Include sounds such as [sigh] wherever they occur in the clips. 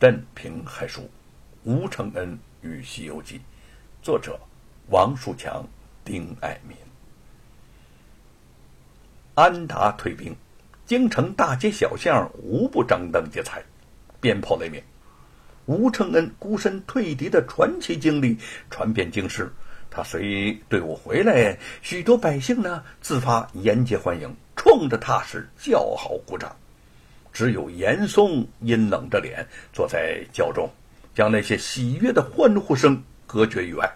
镇平海书，吴承恩与《西游记》，作者王树强、丁爱民。安达退兵，京城大街小巷无不张灯结彩，鞭炮雷鸣。吴承恩孤身退敌的传奇经历传遍京师。他随队伍回来，许多百姓呢自发沿街欢迎，冲着他是叫好鼓掌。只有严嵩阴冷着脸坐在轿中，将那些喜悦的欢呼声隔绝于外。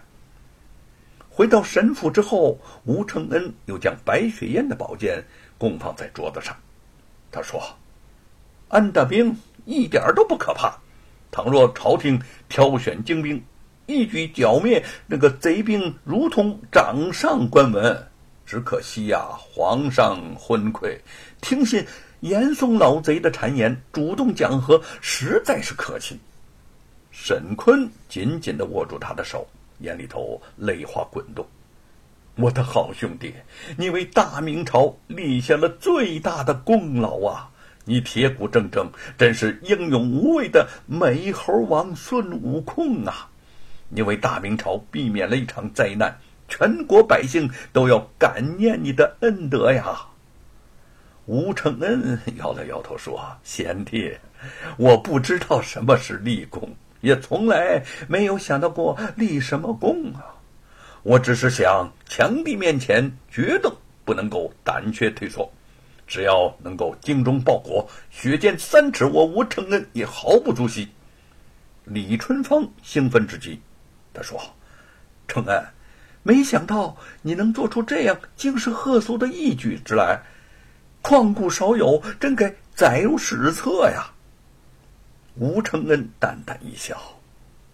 回到神府之后，吴承恩又将白雪燕的宝剑供放在桌子上。他说：“安大兵一点都不可怕，倘若朝廷挑选精兵，一举剿灭那个贼兵，如同掌上官文。只可惜呀，皇上昏聩，听信。”严嵩老贼的谗言，主动讲和，实在是可气。沈坤紧紧的握住他的手，眼里头泪花滚动。我的好兄弟，你为大明朝立下了最大的功劳啊！你铁骨铮铮，真是英勇无畏的美猴王孙悟空啊！你为大明朝避免了一场灾难，全国百姓都要感念你的恩德呀！吴承恩 [laughs] 摇了摇头说：“贤弟，我不知道什么是立功，也从来没有想到过立什么功啊！我只是想，强敌面前决斗不能够胆怯退缩，只要能够精忠报国，血溅三尺，我吴承恩也毫不足惜。”李春芳兴奋至极，他说：“承恩，没想到你能做出这样惊世骇俗的义举之来。”旷古少有，真该载入史册呀！吴承恩淡淡一笑：“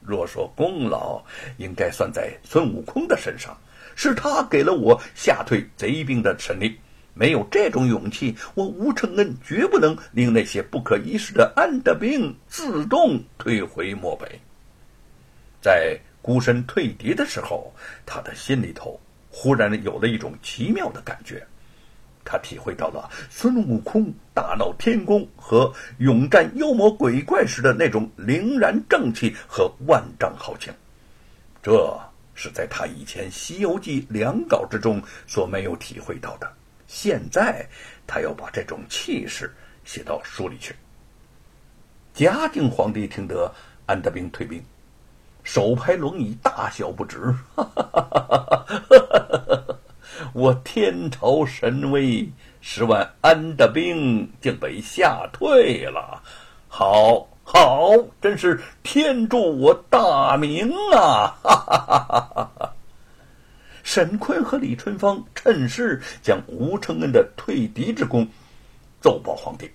若说功劳，应该算在孙悟空的身上，是他给了我吓退贼兵的神力。没有这种勇气，我吴承恩绝不能令那些不可一世的安德兵自动退回漠北。”在孤身退敌的时候，他的心里头忽然有了一种奇妙的感觉。他体会到了孙悟空大闹天宫和勇战妖魔鬼怪时的那种凛然正气和万丈豪情，这是在他以前《西游记》两稿之中所没有体会到的。现在他要把这种气势写到书里去。嘉靖皇帝听得安德兵退兵，手拍龙椅，大笑不止。哈哈哈哈哈哈我天朝神威，十万安的兵竟被吓退了，好，好，真是天助我大明啊！哈哈哈哈哈！沈坤和李春芳趁势将吴承恩的退敌之功奏报皇帝。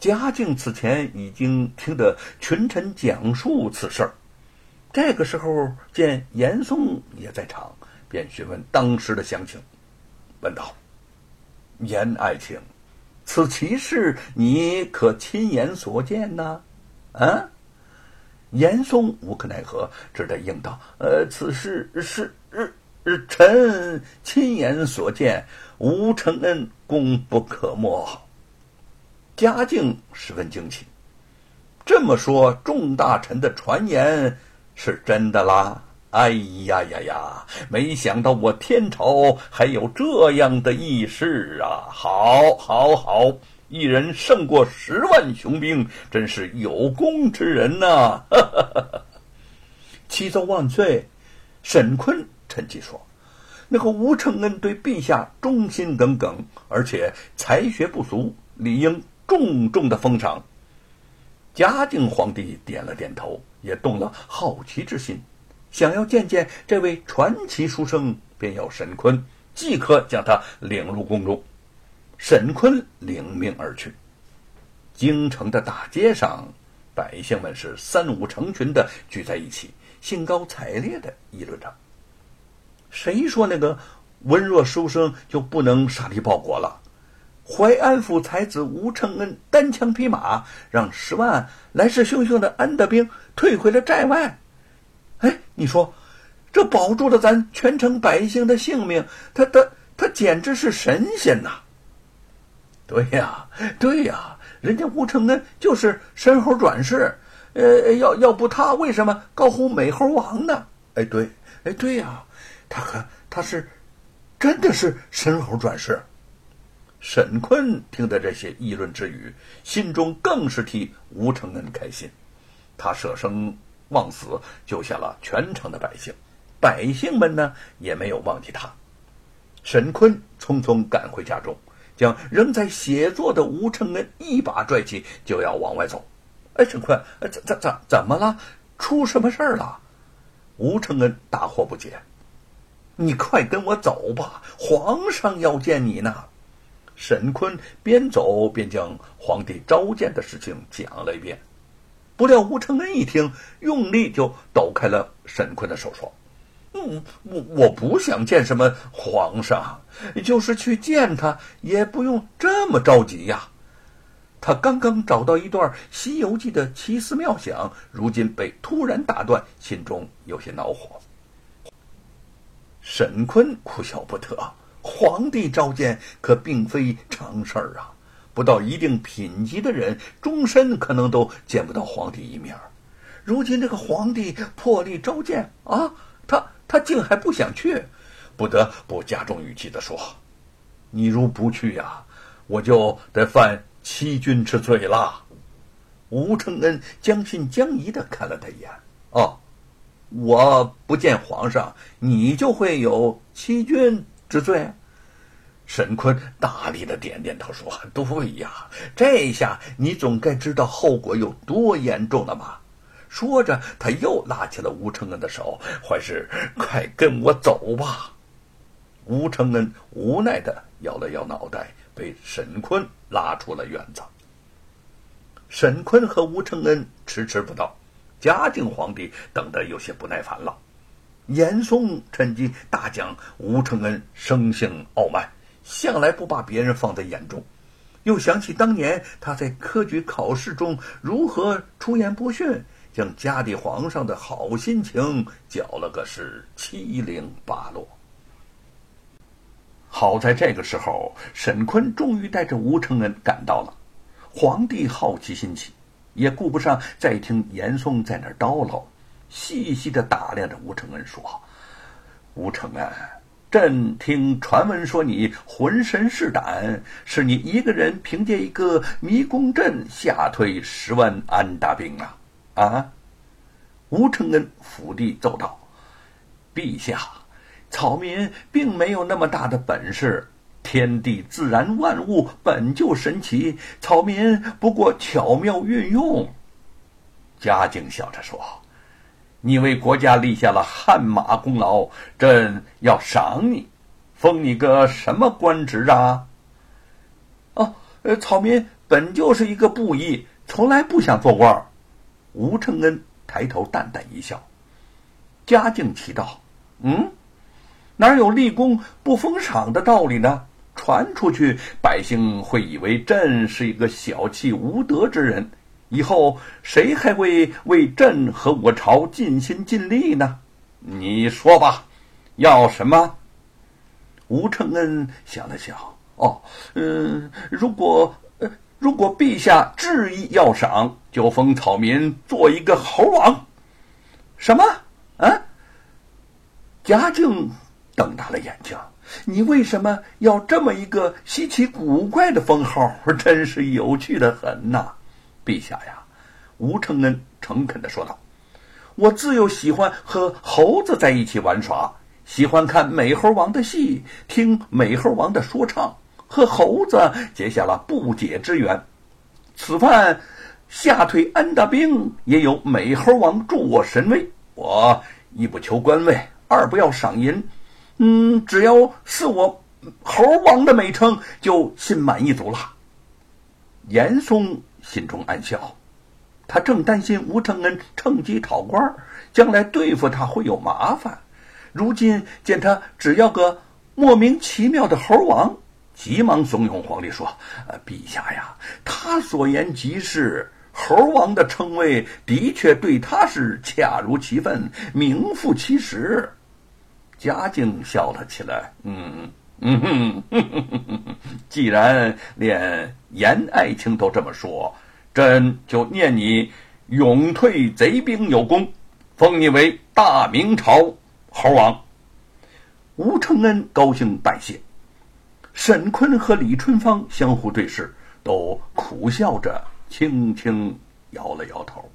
嘉靖此前已经听得群臣讲述此事儿，这个时候见严嵩也在场，便询问当时的详情。问道：“严爱卿，此奇事你可亲眼所见呢？”啊，严嵩无可奈何，只得应道：“呃，此事是是臣亲眼所见，吴承恩功不可没。”嘉靖十分惊奇，这么说，众大臣的传言是真的啦？哎呀呀呀！没想到我天朝还有这样的义士啊！好，好，好！一人胜过十万雄兵，真是有功之人呐！哈启奏万岁！沈坤趁机说：“那个吴承恩对陛下忠心耿耿，而且才学不俗，理应重重的封赏。”嘉靖皇帝点了点头，也动了好奇之心。想要见见这位传奇书生，便要沈坤即刻将他领入宫中。沈坤领命而去。京城的大街上，百姓们是三五成群的聚在一起，兴高采烈的议论着：“谁说那个文弱书生就不能杀敌报国了？淮安府才子吴承恩单枪匹马，让十万来势汹汹的安德兵退回了寨外。”哎，你说，这保住了咱全城百姓的性命，他他他简直是神仙呐！对呀，对呀，人家吴承恩就是申猴转世，呃，要要不他为什么高呼美猴王呢？哎，对，哎，对呀，他可他是真的是神猴转世。沈坤听得这些议论之语，心中更是替吴承恩开心。他舍生忘死，救下了全城的百姓，百姓们呢也没有忘记他。沈坤匆匆赶回家中，将仍在写作的吴承恩一把拽起，就要往外走。哎，沈坤，怎怎怎怎么了？出什么事儿了？吴承恩大惑不解。你快跟我走吧，皇上要见你呢。沈坤边走边将皇帝召见的事情讲了一遍，不料吴承恩一听，用力就抖开了沈坤的手，说：“嗯，我我不想见什么皇上，就是去见他，也不用这么着急呀。他刚刚找到一段《西游记》的奇思妙想，如今被突然打断，心中有些恼火。”沈坤哭笑不得。皇帝召见可并非常事儿啊！不到一定品级的人，终身可能都见不到皇帝一面。如今这个皇帝破例召见啊，他他竟还不想去，不得不加重语气的说：“你如不去呀，我就得犯欺君之罪了。”吴承恩将信将疑的看了他一眼：“哦，我不见皇上，你就会有欺君？”之罪，沈坤大力的点点头说：“对呀，这下你总该知道后果有多严重了吧？”说着，他又拉起了吴承恩的手：“坏事，快跟我走吧！”吴承恩无奈的摇了摇脑袋，被沈坤拉出了院子。沈坤和吴承恩迟迟不到，嘉靖皇帝等得有些不耐烦了。严嵩趁机大讲吴承恩生性傲慢，向来不把别人放在眼中。又想起当年他在科举考试中如何出言不逊，将嘉帝皇上的好心情搅了个是七零八落。好在这个时候，沈坤终于带着吴承恩赶到了。皇帝好奇心起，也顾不上再听严嵩在那儿叨唠。细细的打量着吴承恩，说：“吴承恩，朕听传闻说你浑身是胆，是你一个人凭借一个迷宫阵吓退十万安大兵啊！”啊！吴承恩伏地奏道：“陛下，草民并没有那么大的本事。天地自然万物本就神奇，草民不过巧妙运用。”嘉靖笑着说。你为国家立下了汗马功劳，朕要赏你，封你个什么官职啊？哦，呃，草民本就是一个布衣，从来不想做官。吴承恩抬头淡淡一笑。嘉靖奇道：“嗯，哪有立功不封赏的道理呢？传出去，百姓会以为朕是一个小气无德之人。”以后谁还会为朕和我朝尽心尽力呢？你说吧，要什么？吴承恩想了想，哦，嗯，如果如果陛下执意要赏，就封草民做一个猴王。什么？啊？嘉靖瞪大了眼睛，你为什么要这么一个稀奇古怪的封号？真是有趣的很呐！陛下呀，吴承恩诚恳的说道：“我自幼喜欢和猴子在一起玩耍，喜欢看美猴王的戏，听美猴王的说唱，和猴子结下了不解之缘。此番吓退安大兵，也有美猴王助我神威。我一不求官位，二不要赏银，嗯，只要是我猴王的美称，就心满意足了。”严嵩。心中暗笑，他正担心吴承恩趁机讨官，将来对付他会有麻烦。如今见他只要个莫名其妙的猴王，急忙怂恿皇帝说：“呃，陛下呀，他所言极是，猴王的称谓的确对他是恰如其分，名副其实。”嘉靖笑了起来，嗯嗯哼，既然连严爱卿都这么说。朕就念你勇退贼兵有功，封你为大明朝猴王。吴承恩高兴拜谢，沈坤和李春芳相互对视，都苦笑着，轻轻摇了摇头。